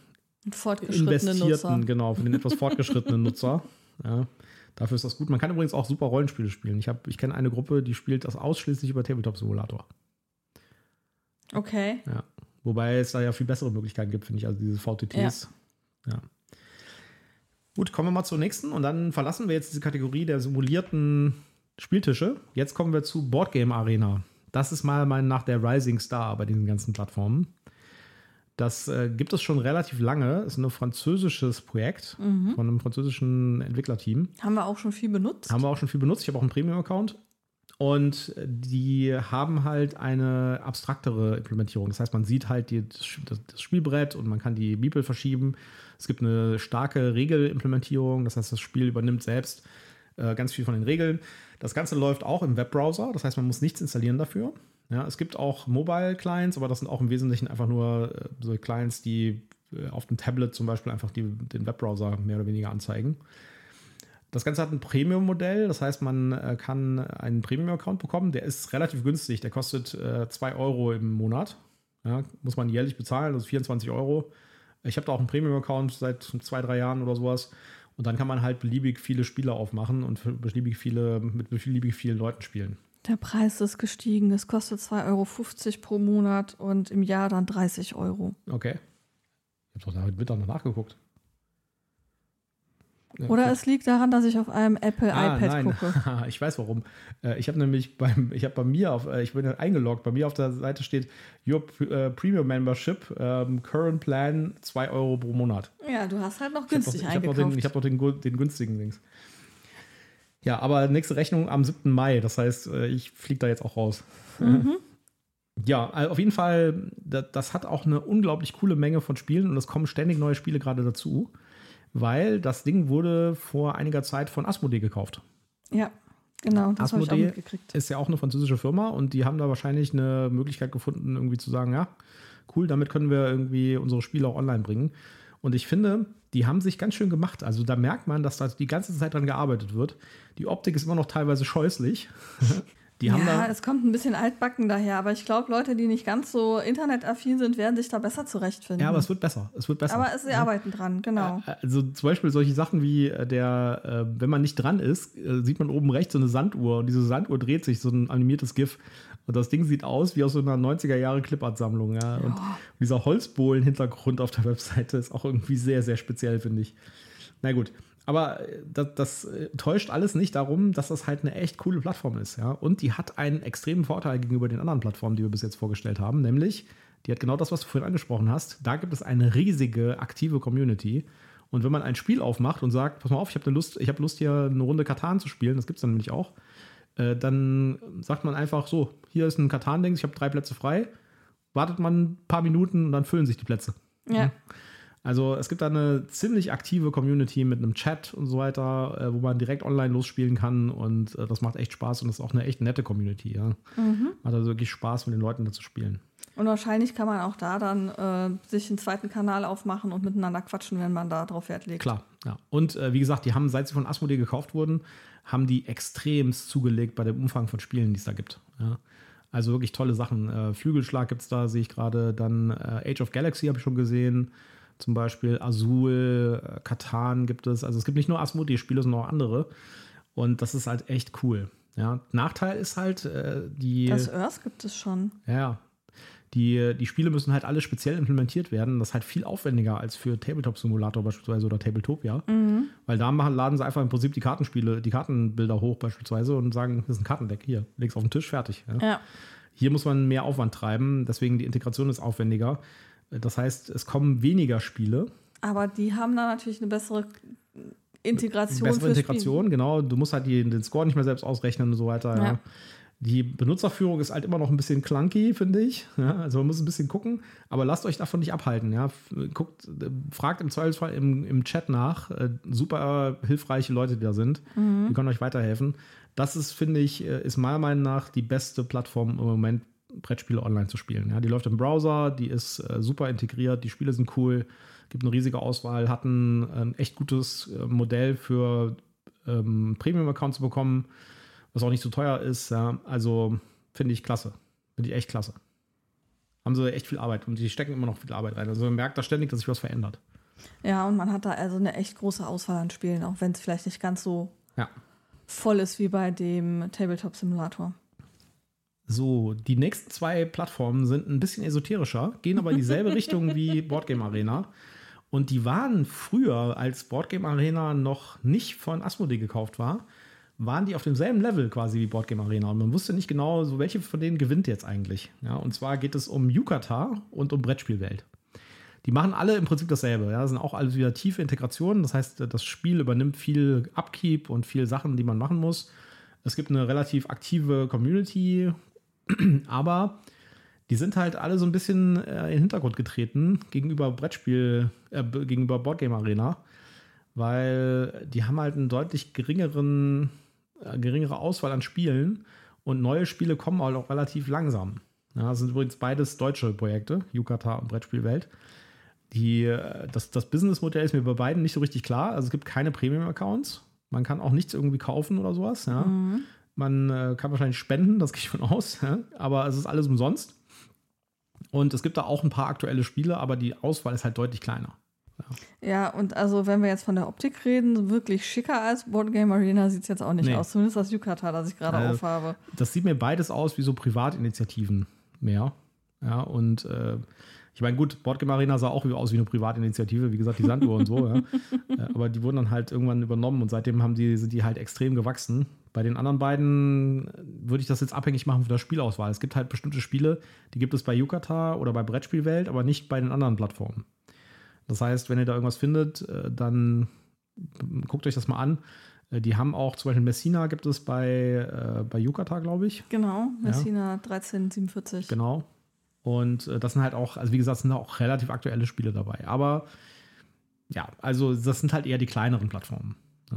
Speaker 1: investierten, Nutzer. genau, für den etwas fortgeschrittenen Nutzer. Ja, dafür ist das gut. Man kann übrigens auch super Rollenspiele spielen. Ich, ich kenne eine Gruppe, die spielt das ausschließlich über Tabletop Simulator.
Speaker 2: Okay.
Speaker 1: Ja. Wobei es da ja viel bessere Möglichkeiten gibt, finde ich, also diese VTTs. Ja. ja. Gut, kommen wir mal zur nächsten und dann verlassen wir jetzt diese Kategorie der simulierten Spieltische. Jetzt kommen wir zu Boardgame Arena. Das ist mal mein nach der Rising Star bei diesen ganzen Plattformen. Das äh, gibt es schon relativ lange. Ist ein französisches Projekt mhm. von einem französischen Entwicklerteam.
Speaker 2: Haben wir auch schon viel benutzt.
Speaker 1: Haben wir auch schon viel benutzt. Ich habe auch einen Premium-Account. Und die haben halt eine abstraktere Implementierung. Das heißt, man sieht halt die, das, das, Spielbrett und man kann die Bibel verschieben. Es gibt eine starke Regelimplementierung. Das heißt, das Spiel übernimmt selbst äh, ganz viel von den Regeln. Das Ganze läuft auch im Webbrowser. Das heißt, man muss nichts installieren dafür. Ja, es gibt auch Mobile-Clients, aber das sind auch im Wesentlichen einfach nur äh, so Clients, die äh, auf dem Tablet zum Beispiel einfach die, den Webbrowser mehr oder weniger anzeigen. Das Ganze hat ein Premium-Modell, das heißt, man äh, kann einen Premium-Account bekommen. Der ist relativ günstig, der kostet 2 äh, Euro im Monat. Ja, muss man jährlich bezahlen, ist 24 Euro. Ich habe da auch einen Premium-Account seit zwei, drei Jahren oder sowas. Und dann kann man halt beliebig viele Spiele aufmachen und beliebig viele, mit beliebig vielen Leuten spielen.
Speaker 2: Der Preis ist gestiegen. Es kostet 2,50 Euro pro Monat und im Jahr dann 30 Euro.
Speaker 1: Okay. Ich habe doch heute Mittag noch nachgeguckt.
Speaker 2: Oder es liegt daran, dass ich auf einem Apple ah, iPad nein. gucke.
Speaker 1: ich weiß warum. Äh, ich habe nämlich beim, ich habe bei mir auf, äh, ich bin eingeloggt, bei mir auf der Seite steht Your äh, Premium Membership, um, Current Plan 2 Euro pro Monat.
Speaker 2: Ja, du hast halt noch günstig
Speaker 1: ich
Speaker 2: hab noch,
Speaker 1: eingekauft. Ich habe noch, den, hab noch den, den günstigen Links. Ja, aber nächste Rechnung am 7. Mai, das heißt, ich fliege da jetzt auch raus. Mhm. Ja, auf jeden Fall, das, das hat auch eine unglaublich coole Menge von Spielen und es kommen ständig neue Spiele gerade dazu weil das Ding wurde vor einiger Zeit von Asmodee gekauft.
Speaker 2: Ja, genau. Das
Speaker 1: Asmodee ist ja auch eine französische Firma und die haben da wahrscheinlich eine Möglichkeit gefunden, irgendwie zu sagen, ja, cool, damit können wir irgendwie unsere Spiele auch online bringen. Und ich finde, die haben sich ganz schön gemacht. Also da merkt man, dass da die ganze Zeit dran gearbeitet wird. Die Optik ist immer noch teilweise scheußlich. Die haben
Speaker 2: ja, es kommt ein bisschen altbacken daher, aber ich glaube, Leute, die nicht ganz so internetaffin sind, werden sich da besser zurechtfinden.
Speaker 1: Ja, aber es wird besser. Es wird besser.
Speaker 2: Aber sie ja. arbeiten dran, genau.
Speaker 1: Also zum Beispiel solche Sachen wie äh, der, äh, wenn man nicht dran ist, äh, sieht man oben rechts so eine Sanduhr und diese Sanduhr dreht sich, so ein animiertes GIF. Und das Ding sieht aus wie aus so einer 90er Jahre Clipart-Sammlung, ja. Und dieser Holzbohlen-Hintergrund auf der Webseite ist auch irgendwie sehr, sehr speziell, finde ich. Na gut. Aber äh, das, das, äh, täuscht alles nicht darum, dass das halt eine echt coole Plattform ist. Ja? Und die hat einen extremen Vorteil gegenüber den anderen Plattformen, die wir bis jetzt vorgestellt haben, nämlich die hat genau das, was du vorhin angesprochen hast. Da gibt es eine riesige aktive Community. Und wenn man ein Spiel aufmacht und sagt, pass mal auf, ich habe Lust, ich habe Lust hier eine Runde Katan zu spielen, das gibt es dann nämlich auch, äh, dann sagt man einfach so, hier ist ein Katan-Ding, ich habe drei Plätze frei, wartet man ein paar Minuten und dann füllen sich die Plätze.
Speaker 2: Ja. Hm?
Speaker 1: Also es gibt da eine ziemlich aktive Community mit einem Chat und so weiter, äh, wo man direkt online losspielen kann und äh, das macht echt Spaß und das ist auch eine echt nette Community. Ja. Mhm. Macht also wirklich Spaß, mit den Leuten da zu spielen.
Speaker 2: Und wahrscheinlich kann man auch da dann äh, sich einen zweiten Kanal aufmachen und miteinander quatschen, wenn man da drauf Wert legt.
Speaker 1: Klar, ja. Und äh, wie gesagt, die haben, seit sie von Asmodee gekauft wurden, haben die extremst zugelegt bei dem Umfang von Spielen, die es da gibt. Ja. Also wirklich tolle Sachen. Äh, Flügelschlag gibt es da, sehe ich gerade. Dann äh, Age of Galaxy habe ich schon gesehen zum Beispiel Azul, äh, Katan gibt es. Also es gibt nicht nur Asmodee-Spiele, sondern auch andere. Und das ist halt echt cool. Ja, Nachteil ist halt äh, die.
Speaker 2: Das Earth gibt es schon.
Speaker 1: Ja. Die, die Spiele müssen halt alle speziell implementiert werden. Das ist halt viel aufwendiger als für Tabletop Simulator beispielsweise oder Tabletopia. Mhm. Weil da machen, laden sie einfach im Prinzip die Kartenspiele, die Kartenbilder hoch beispielsweise und sagen, das ist ein Kartendeck. Hier, leg's auf den Tisch, fertig. Ja. ja. Hier muss man mehr Aufwand treiben, deswegen die Integration ist aufwendiger. Das heißt, es kommen weniger Spiele.
Speaker 2: Aber die haben da natürlich eine bessere Integration.
Speaker 1: Bessere Integration, Spiel. genau. Du musst halt die, den Score nicht mehr selbst ausrechnen und so weiter. Ja. ja. Die Benutzerführung ist halt immer noch ein bisschen clunky, finde ich. Ja, also man muss ein bisschen gucken, aber lasst euch davon nicht abhalten. Ja. Guckt, fragt im Zweifelsfall im, im Chat nach. Äh, super hilfreiche Leute, die da sind. Mhm. Die können euch weiterhelfen. Das ist, finde ich, äh, ist meiner Meinung nach die beste Plattform im Moment, Brettspiele online zu spielen. Ja, die läuft im Browser, die ist äh, super integriert, die Spiele sind cool, gibt eine riesige Auswahl, hat ein, ein echt gutes äh, Modell für ähm, Premium-Account zu bekommen, was auch nicht so teuer ist. Ja. Also finde ich klasse. Finde ich echt klasse. Haben sie echt viel Arbeit und die stecken immer noch viel Arbeit rein. Also man merkt da ständig, dass sich was verändert.
Speaker 2: Ja, und man hat da also eine echt große Auswahl an Spielen, auch wenn es vielleicht nicht ganz so ja. voll ist wie bei dem Tabletop Simulator.
Speaker 1: So, die nächsten zwei Plattformen sind ein bisschen esoterischer, gehen aber in dieselbe Richtung wie Boardgame Arena. Und die waren früher, als Boardgame Arena noch nicht von Asmodee gekauft war, waren die auf demselben Level quasi wie Boardgame Arena. Und man wusste nicht genau, so welche von denen gewinnt jetzt eigentlich. Ja, und zwar geht es um Yukata und um Brettspielwelt. Die machen alle im Prinzip dasselbe. Ja, das sind auch alles wieder tiefe Integrationen. Das heißt, das Spiel übernimmt viel Upkeep und viel Sachen, die man machen muss. Es gibt eine relativ aktive Community, aber die sind halt alle so ein bisschen äh, in den Hintergrund getreten gegenüber Brettspiel, äh, gegenüber Boardgame Arena, weil die haben halt einen deutlich geringeren, äh, geringere Auswahl an Spielen und neue Spiele kommen halt auch relativ langsam. Ja, das sind übrigens beides deutsche Projekte, Yukata und Brettspielwelt. Die, äh, das, das Businessmodell ist mir bei beiden nicht so richtig klar. Also es gibt keine Premium-Accounts. Man kann auch nichts irgendwie kaufen oder sowas. Ja. Mhm. Man äh, kann wahrscheinlich spenden, das gehe ich von aus, aber es ist alles umsonst. Und es gibt da auch ein paar aktuelle Spiele, aber die Auswahl ist halt deutlich kleiner.
Speaker 2: Ja. ja, und also wenn wir jetzt von der Optik reden, wirklich schicker als Boardgame Arena sieht es jetzt auch nicht nee. aus. Zumindest das Yukata, das ich gerade äh, aufhabe.
Speaker 1: Das sieht mir beides aus wie so Privatinitiativen mehr. Ja, und äh, ich meine, gut, Boardgame Arena sah auch aus wie eine Privatinitiative, wie gesagt, die Sanduhr und so, ja. Äh, aber die wurden dann halt irgendwann übernommen und seitdem haben die, sind die halt extrem gewachsen. Bei den anderen beiden würde ich das jetzt abhängig machen von der Spielauswahl. Es gibt halt bestimmte Spiele, die gibt es bei Yukata oder bei Brettspielwelt, aber nicht bei den anderen Plattformen. Das heißt, wenn ihr da irgendwas findet, äh, dann guckt euch das mal an. Äh, die haben auch zum Beispiel Messina gibt es bei, bei Yukata, glaube ich.
Speaker 2: Genau, Messina ja. 1347.
Speaker 1: Genau. Und äh, das sind halt auch, also wie gesagt, sind auch relativ aktuelle Spiele dabei. Aber ja, also das sind halt eher die kleineren Plattformen.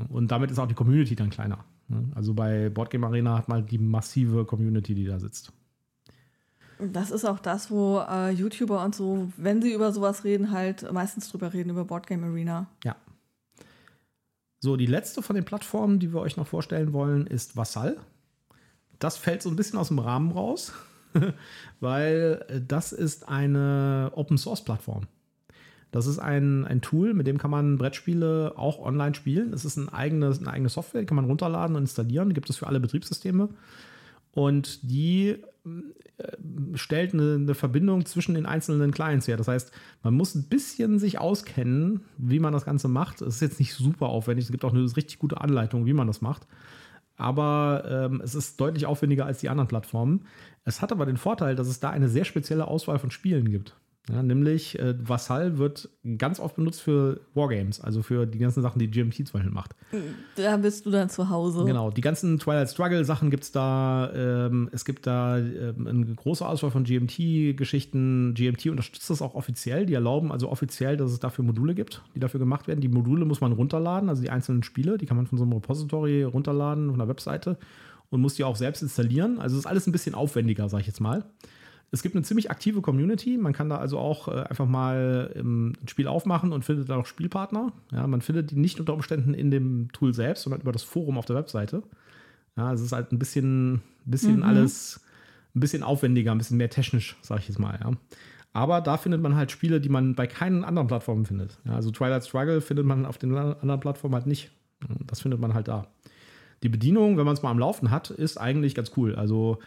Speaker 1: Und damit ist auch die Community dann kleiner. Ne? Also bei Boardgame Arena hat man die massive Community, die da sitzt.
Speaker 2: Das ist auch das, wo äh, YouTuber und so, wenn sie über sowas reden, halt meistens drüber reden, über Boardgame Arena.
Speaker 1: Ja. So, die letzte von den Plattformen, die wir euch noch vorstellen wollen, ist Vassal. Das fällt so ein bisschen aus dem Rahmen raus. weil äh, das ist eine Open Source Plattform. Das ist ein, ein Tool, mit dem kann man Brettspiele auch online spielen. Es ist ein eigenes, eine eigene Software, die kann man runterladen und installieren. Gibt es für alle Betriebssysteme. Und die äh, stellt eine, eine, Verbindung zwischen den einzelnen Clients her. Das heißt, man muss ein bisschen sich auskennen, wie man das Ganze macht. Es ist jetzt nicht super aufwendig. Es gibt auch eine richtig gute Anleitung, wie man das macht aber ähm, es ist deutlich aufwendiger als die anderen Plattformen. Es hat aber den Vorteil, dass es da eine sehr spezielle Auswahl von Spielen gibt. Ja, nämlich äh, Vassal wird ganz oft benutzt für Wargames, also für die ganzen Sachen, die GMT zum Beispiel macht.
Speaker 2: Da bist du dann zu Hause.
Speaker 1: Genau, die ganzen Twilight Struggle Sachen gibt es da. Ähm, es gibt da ähm, eine große Auswahl von GMT-Geschichten. GMT unterstützt das auch offiziell. Die erlauben also offiziell, dass es dafür Module gibt, die dafür gemacht werden. Die Module muss man runterladen, also die einzelnen Spiele, die kann man von so einem Repository runterladen, von der Webseite und muss die auch selbst installieren. Also ist alles ein bisschen aufwendiger, sag ich jetzt mal. Es gibt eine ziemlich aktive Community. Man kann da also auch äh, einfach mal ähm, ein Spiel aufmachen und findet da auch Spielpartner. Ja, man findet die nicht unter Umständen in dem Tool selbst, sondern über das Forum auf der Webseite. Ja, es ist halt ein bisschen, bisschen mhm. alles ein bisschen aufwendiger, ein bisschen mehr technisch, sage ich jetzt mal. Ja. Aber da findet man halt Spiele, die man bei keinen anderen Plattformen findet. Ja, also Twilight Struggle findet man auf den anderen Plattformen halt nicht. Das findet man halt da. Die Bedienung, wenn man es mal am Laufen hat, ist eigentlich ganz cool. Also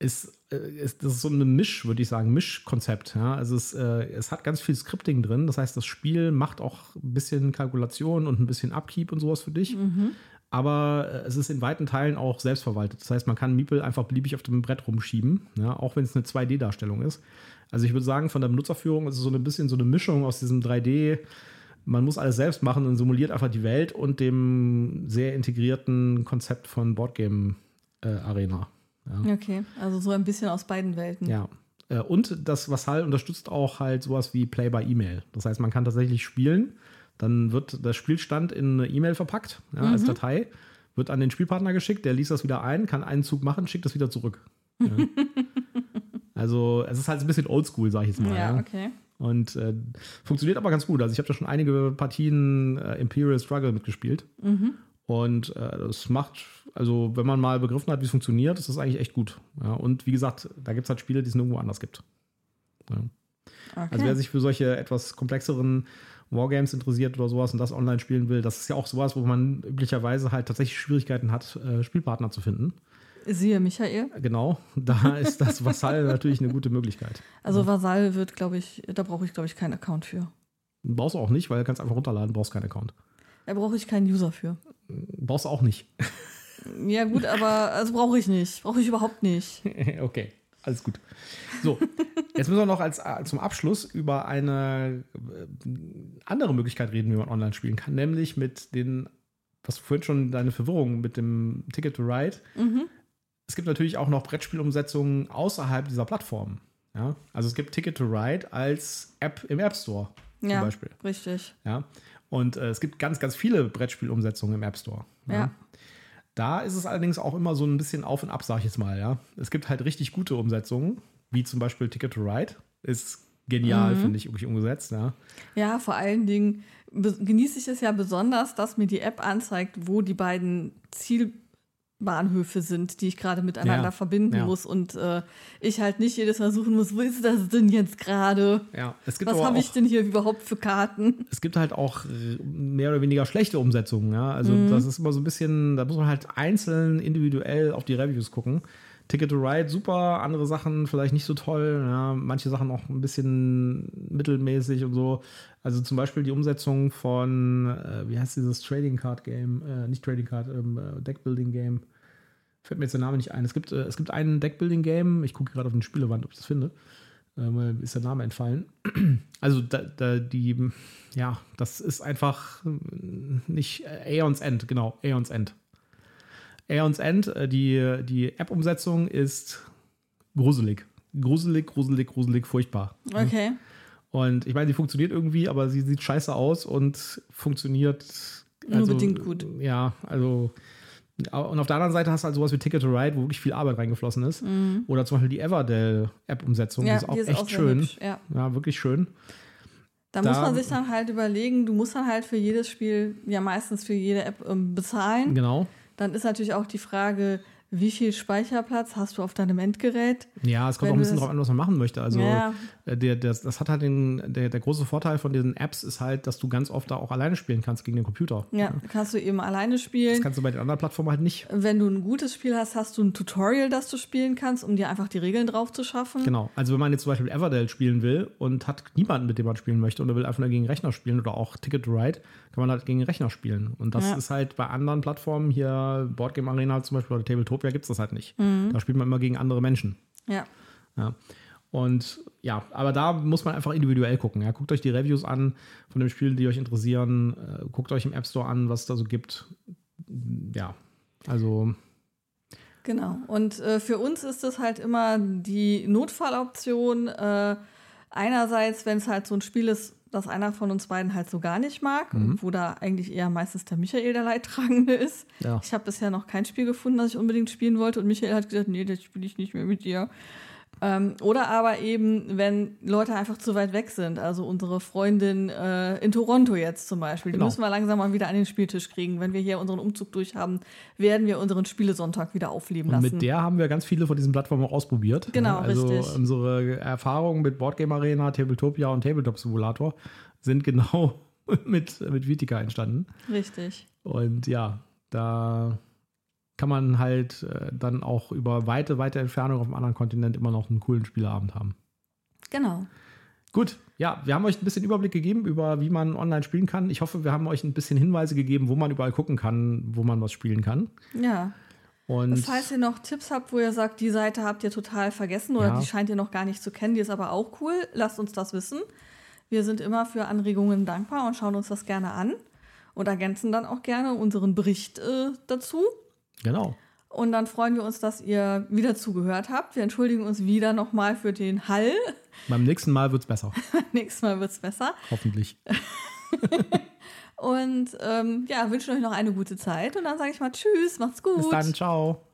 Speaker 1: ist, äh, ist, das ist so eine Misch, würde ich sagen, Mischkonzept. Ja? Also es, äh, es hat ganz viel Scripting drin. Das heißt, das Spiel macht auch ein bisschen Kalkulation und ein bisschen Upkeep und sowas für dich.
Speaker 2: Mhm.
Speaker 1: Aber äh, es ist in weiten Teilen auch selbstverwaltet. Das heißt, man kann Meeple einfach beliebig auf dem Brett rumschieben, ja? auch wenn es eine 2D-Darstellung ist. Also ich würde sagen, von der Benutzerführung ist es so ein bisschen so eine Mischung aus diesem 3D- man muss alles selbst machen und simuliert einfach die Welt und dem sehr integrierten Konzept von Boardgame äh, Arena.
Speaker 2: Ja. Okay, also so ein bisschen aus beiden Welten.
Speaker 1: Ja. Äh, und das Vassal unterstützt auch halt sowas wie Play by E-Mail. Das heißt, man kann tatsächlich spielen, dann wird der Spielstand in eine E-Mail verpackt ja, mhm. als Datei, wird an den Spielpartner geschickt, der liest das wieder ein, kann einen Zug machen, schickt das wieder zurück. Ja. also es ist halt ein bisschen oldschool, sag ich jetzt mal.
Speaker 2: Ja, okay.
Speaker 1: Und äh, funktioniert aber ganz gut. Also ich habe da schon einige Partien äh, Imperial Struggle mitgespielt.
Speaker 2: Mhm.
Speaker 1: Und äh, das macht, also wenn man mal begriffen hat, wie es funktioniert, ist das eigentlich echt gut. Ja, und wie gesagt, da gibt es halt Spiele, die es nirgendwo anders gibt. Ja. Okay. Also wer sich für solche etwas komplexeren Wargames interessiert oder sowas und das online spielen will, das ist ja auch sowas, wo man üblicherweise halt tatsächlich Schwierigkeiten hat, äh, Spielpartner zu finden.
Speaker 2: Siehe Michael.
Speaker 1: Genau, da ist das Vasall natürlich eine gute Möglichkeit.
Speaker 2: Also Vasall wird, glaube ich, da brauche ich, glaube ich, keinen Account für.
Speaker 1: Brauchst du auch nicht, weil du kannst einfach runterladen, brauchst keinen Account.
Speaker 2: Da brauche ich keinen User für.
Speaker 1: Brauchst du auch nicht.
Speaker 2: Ja, gut, aber also brauche ich nicht. Brauche ich überhaupt nicht.
Speaker 1: okay, alles gut. So, jetzt müssen wir noch als, äh, zum Abschluss über eine äh, andere Möglichkeit reden, wie man online spielen kann, nämlich mit den, was vorhin schon deine Verwirrung mit dem Ticket to Ride.
Speaker 2: Mhm
Speaker 1: es gibt natürlich auch noch Brettspielumsetzungen außerhalb dieser Plattform. Ja? Also es gibt Ticket to Ride als App im App Store zum
Speaker 2: ja,
Speaker 1: Beispiel.
Speaker 2: Richtig.
Speaker 1: Ja. Und äh, es gibt ganz, ganz viele Brettspielumsetzungen im App Store.
Speaker 2: Ja. ja.
Speaker 1: Da ist es allerdings auch immer so ein bisschen auf und ab, sag ich jetzt mal, ja. Es gibt halt richtig gute Umsetzungen, wie zum Beispiel Ticket to Ride. Ist genial, mhm. finde ich, wirklich umgesetzt, ja.
Speaker 2: Ja, vor allen Dingen genieße ich es ja besonders, dass mir die App anzeigt, wo die beiden Ziel Bahnhöfe sind, die ich gerade miteinander ja, verbinden ja. muss und äh, ich halt nicht jedes Mal suchen muss, wo ist das denn jetzt gerade?
Speaker 1: Ja,
Speaker 2: Was habe ich denn hier überhaupt für Karten?
Speaker 1: Es gibt halt auch mehr oder weniger schlechte Umsetzungen, ja. Also mhm. das ist immer so ein bisschen, da muss man halt einzeln individuell auf die Reviews gucken. Ticket to Ride super, andere Sachen vielleicht nicht so toll, ja, manche Sachen auch ein bisschen mittelmäßig und so. Also zum Beispiel die Umsetzung von, äh, wie heißt dieses Trading Card Game, äh, nicht Trading Card, ähm, äh, Deckbuilding Game. Fällt mir jetzt der Name nicht ein. Es gibt, äh, es gibt ein Deckbuilding Game, ich gucke gerade auf den Spielewand, ob ich das finde. Ähm, ist der Name entfallen. Also da, da, die, ja, das ist einfach nicht äh, Aeons End, genau, Aeons End. Aeons End, äh, die, die App-Umsetzung ist gruselig. Gruselig, gruselig, gruselig, furchtbar.
Speaker 2: Okay.
Speaker 1: Und ich meine, sie funktioniert irgendwie, aber sie sieht scheiße aus und funktioniert.
Speaker 2: Also, Nur bedingt gut.
Speaker 1: Ja, also. Und auf der anderen Seite hast du halt sowas wie Ticket to Ride, wo wirklich viel Arbeit reingeflossen ist.
Speaker 2: Mhm.
Speaker 1: Oder zum Beispiel die Everdell-App-Umsetzung,
Speaker 2: ja,
Speaker 1: die ist auch
Speaker 2: die ist
Speaker 1: echt
Speaker 2: auch
Speaker 1: schön.
Speaker 2: Hübsch, ja.
Speaker 1: ja. wirklich schön.
Speaker 2: Da, da, muss man sich dann halt überlegen, du musst dann halt für jedes Spiel, ja meistens für jede App ähm, bezahlen.
Speaker 1: Genau.
Speaker 2: Dann ist natürlich auch die Frage, wie viel Speicherplatz hast du auf deinem Endgerät?
Speaker 1: Ja, es kommt auch ein bisschen drauf an, was man machen möchte. Also
Speaker 2: ja.
Speaker 1: Äh, der, der, das hat halt den, der, der große Vorteil von diesen Apps ist halt, dass du ganz oft da auch alleine spielen kannst gegen den Computer.
Speaker 2: Ja, ja. kannst du eben alleine spielen.
Speaker 1: Das kannst du bei den anderen Plattformen halt nicht.
Speaker 2: Wenn du ein gutes Spiel hast, hast du ein Tutorial, das du spielen kannst, um dir einfach die Regeln drauf zu schaffen.
Speaker 1: Genau. Also wenn man jetzt zum Beispiel Everdell spielen will und hat niemanden, mit dem man spielen möchte und er will einfach nur gegen Rechner spielen oder auch Ticket to Ride, kann man halt gegen Rechner spielen. Und das ja. ist halt bei anderen Plattformen, hier Boardgame Arena zum Beispiel oder Tabletopia, gibt es das halt nicht.
Speaker 2: Mhm.
Speaker 1: Da spielt man immer gegen andere Menschen.
Speaker 2: Ja.
Speaker 1: Ja. Und ja, aber da muss man einfach individuell gucken. Ja. Guckt euch die Reviews an von dem Spiel, die euch interessieren. Äh, guckt euch im App Store an, was es da so gibt. Ja, also.
Speaker 2: Genau. Und äh, für uns ist das halt immer die Notfalloption. Äh, einerseits, wenn es halt so ein Spiel ist, das einer von uns beiden halt so gar nicht mag, mhm. wo da eigentlich eher meistens der Michael der Leidtragende ist.
Speaker 1: Ja.
Speaker 2: Ich habe bisher noch kein Spiel gefunden, das ich unbedingt spielen wollte und Michael hat gesagt, nee, das spiele ich nicht mehr mit dir. Ähm, oder aber eben, wenn Leute einfach zu weit weg sind. Also unsere Freundin äh, in Toronto jetzt zum Beispiel. Die
Speaker 1: Genau.
Speaker 2: müssen wir langsam mal wieder an den Spieltisch kriegen. Wenn wir hier unseren Umzug durch haben, werden wir unseren Spielesonntag wieder aufleben
Speaker 1: Und
Speaker 2: lassen.
Speaker 1: mit der haben wir ganz viele von diesen Plattformen auch ausprobiert.
Speaker 2: Genau,
Speaker 1: Ja, also
Speaker 2: richtig.
Speaker 1: unsere Erfahrungen mit Boardgame Arena, Tabletopia und Tabletop Simulator sind genau mit, mit Vitica entstanden.
Speaker 2: Richtig.
Speaker 1: Und ja, da kann man halt äh, dann auch über weite, weite Entfernung auf einem anderen Kontinent immer noch einen coolen Spieleabend haben.
Speaker 2: Genau.
Speaker 1: Gut, ja, wir haben euch ein bisschen Überblick gegeben über, wie man online spielen kann. Ich hoffe, wir haben euch ein bisschen Hinweise gegeben, wo man überall gucken kann, wo man was spielen kann.
Speaker 2: Ja.
Speaker 1: Und
Speaker 2: Das heißt, ihr noch Tipps habt, wo ihr sagt, die Seite habt ihr total vergessen oder
Speaker 1: Ja.
Speaker 2: die scheint ihr noch gar nicht zu kennen, die ist aber auch cool, lasst uns das wissen. Wir sind immer für Anregungen dankbar und schauen uns das gerne an und ergänzen dann auch gerne unseren Bericht äh, dazu.
Speaker 1: Genau.
Speaker 2: Und dann freuen wir uns, dass ihr wieder zugehört habt. Wir entschuldigen uns wieder nochmal für den Hall.
Speaker 1: Beim nächsten Mal wird es besser.
Speaker 2: Nächstes Mal wird es besser.
Speaker 1: Hoffentlich.
Speaker 2: Und ähm, ja, wünschen euch noch eine gute Zeit. Und dann sage ich mal Tschüss, macht's gut.
Speaker 1: Bis dann, ciao.